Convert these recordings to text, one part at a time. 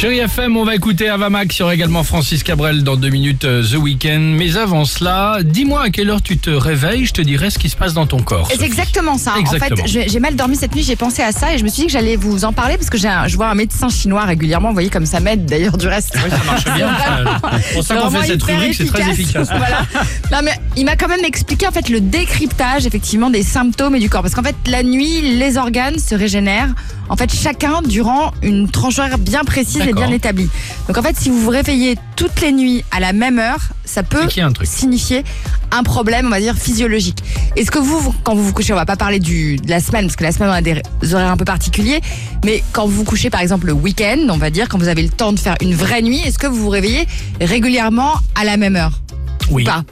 Chérie FM, on va écouter Avamax, il y aura également Francis Cabrel dans deux minutes euh, The Weeknd. Mais avant cela, dis-moi à quelle heure tu te réveilles, je te dirai ce qui se passe dans ton corps. C'est exactement ça. Exactement. En fait, j'ai mal dormi cette nuit, j'ai pensé à ça et je me suis dit que j'allais vous en parler parce que j'ai je vois un médecin chinois régulièrement. Vous voyez comme ça m'aide d'ailleurs du reste. Oui, ça marche bien. C'est pour ça qu'on fait cette rubrique, c'est très efficace. Voilà. Non mais il m'a quand même expliqué en fait le décryptage effectivement des symptômes et du corps parce qu'en fait la nuit les organes se régénèrent en fait chacun durant une tranche horaire bien précise D'accord. bien établie. Donc en fait si vous vous réveillez toutes les nuits à la même heure, ça peut un truc. signifier un problème, on va dire, physiologique. Est-ce que vous, vous- quand vous vous couchez, on va pas parler du, de la semaine, parce que la semaine, on a des horaires un peu particuliers, mais quand vous vous couchez, par exemple, le week-end, on va dire, quand vous avez le temps de faire une vraie nuit, est-ce que vous vous réveillez régulièrement à la même heure? Oui. Ou pas?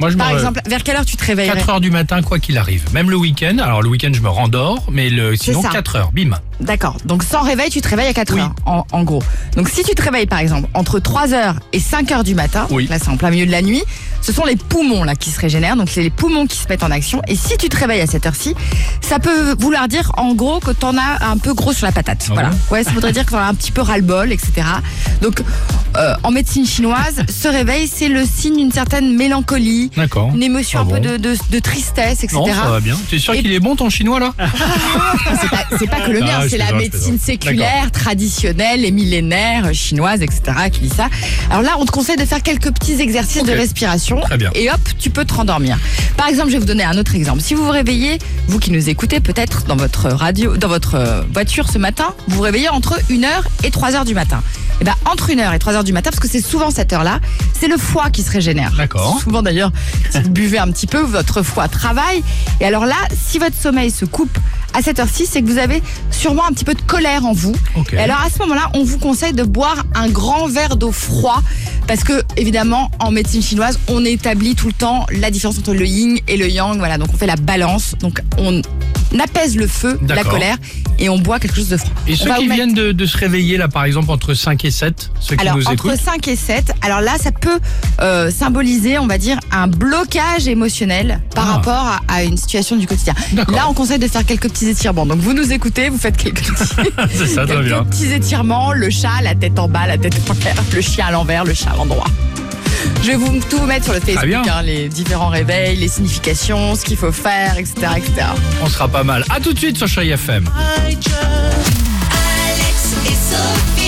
Moi, je me Par exemple, vers quelle heure tu te réveillerais 4 heures du matin, quoi qu'il arrive. Même le week-end. Alors, le week-end, je me rendors, mais le, sinon, ça. 4 heures, bim. D'accord. Donc sans réveil, tu te réveilles à 4 Oui. heures, en, en gros. Donc si tu te réveilles par exemple entre 3 heures et 5 heures du matin, Oui. là c'est en plein milieu de la nuit, ce sont les poumons là qui se régénèrent, donc c'est les poumons qui se mettent en action. Et si tu te réveilles à cette heure-ci, ça peut vouloir dire en gros que t'en as un peu gros sur la patate. Ah voilà. bon Ouais, ça voudrait dire que t'en as un petit peu ras-le-bol, etc. Donc euh, en médecine chinoise, ce réveil c'est le signe d'une certaine mélancolie, une émotion Ah un peu de, de- de tristesse, etc. Non, ça va bien. Tu es sûr Et- qu'il est bon ton chinois là? C'est pas, pas que le mien, Ah, je c'est la médecine séculaire, traditionnelle et millénaire, chinoise, etc. qui dit ça. Alors là, on te conseille de faire quelques petits exercices de respiration. Très bien. Et hop, tu peux te rendormir. Par exemple, je vais vous donner un autre exemple. Si vous vous réveillez, vous qui nous écoutez peut-être dans votre radio, dans votre voiture ce matin, vous vous réveillez entre 1h et 3h du matin. Et ben entre 1h et 3h du matin, parce que c'est souvent cette heure-là, c'est le foie qui se régénère. D'accord. Souvent d'ailleurs, si vous buvez un petit peu, votre foie travaille. Et alors là, si votre sommeil se coupe à cette heure-ci, c'est que vous avez sûrement un petit peu de colère en vous. Et alors à ce moment-là, on vous conseille de boire un grand verre d'eau froid. Parce que, évidemment, en médecine chinoise, on établit tout le temps la différence entre le yin et le yang. Voilà, donc on fait la balance. Donc on apaise le feu, la D'accord. colère, et on boit quelque chose de froid. Et On ceux va qui vous mettre- viennent de, de se réveiller là, par exemple, entre 5 et 7, ceux qui alors, nous entre écoutent 5 et 7, alors là, ça peut euh, symboliser, on va dire, un blocage émotionnel par Ah. rapport à, à une situation du quotidien. D'accord. Là, on conseille de faire quelques petits étirements. Donc, vous nous écoutez, vous faites quelques petits, C'est ça, très quelques bien. petits étirements. Le chat, la tête en bas, la tête en l'air, le chien à l'envers, le chat à l'endroit. Je vais vous tout vous mettre sur le Facebook, hein, les différents réveils, les significations, ce qu'il faut faire, etc., etc. On sera pas mal. À tout de suite sur Chérie FM. Alex et Sophie.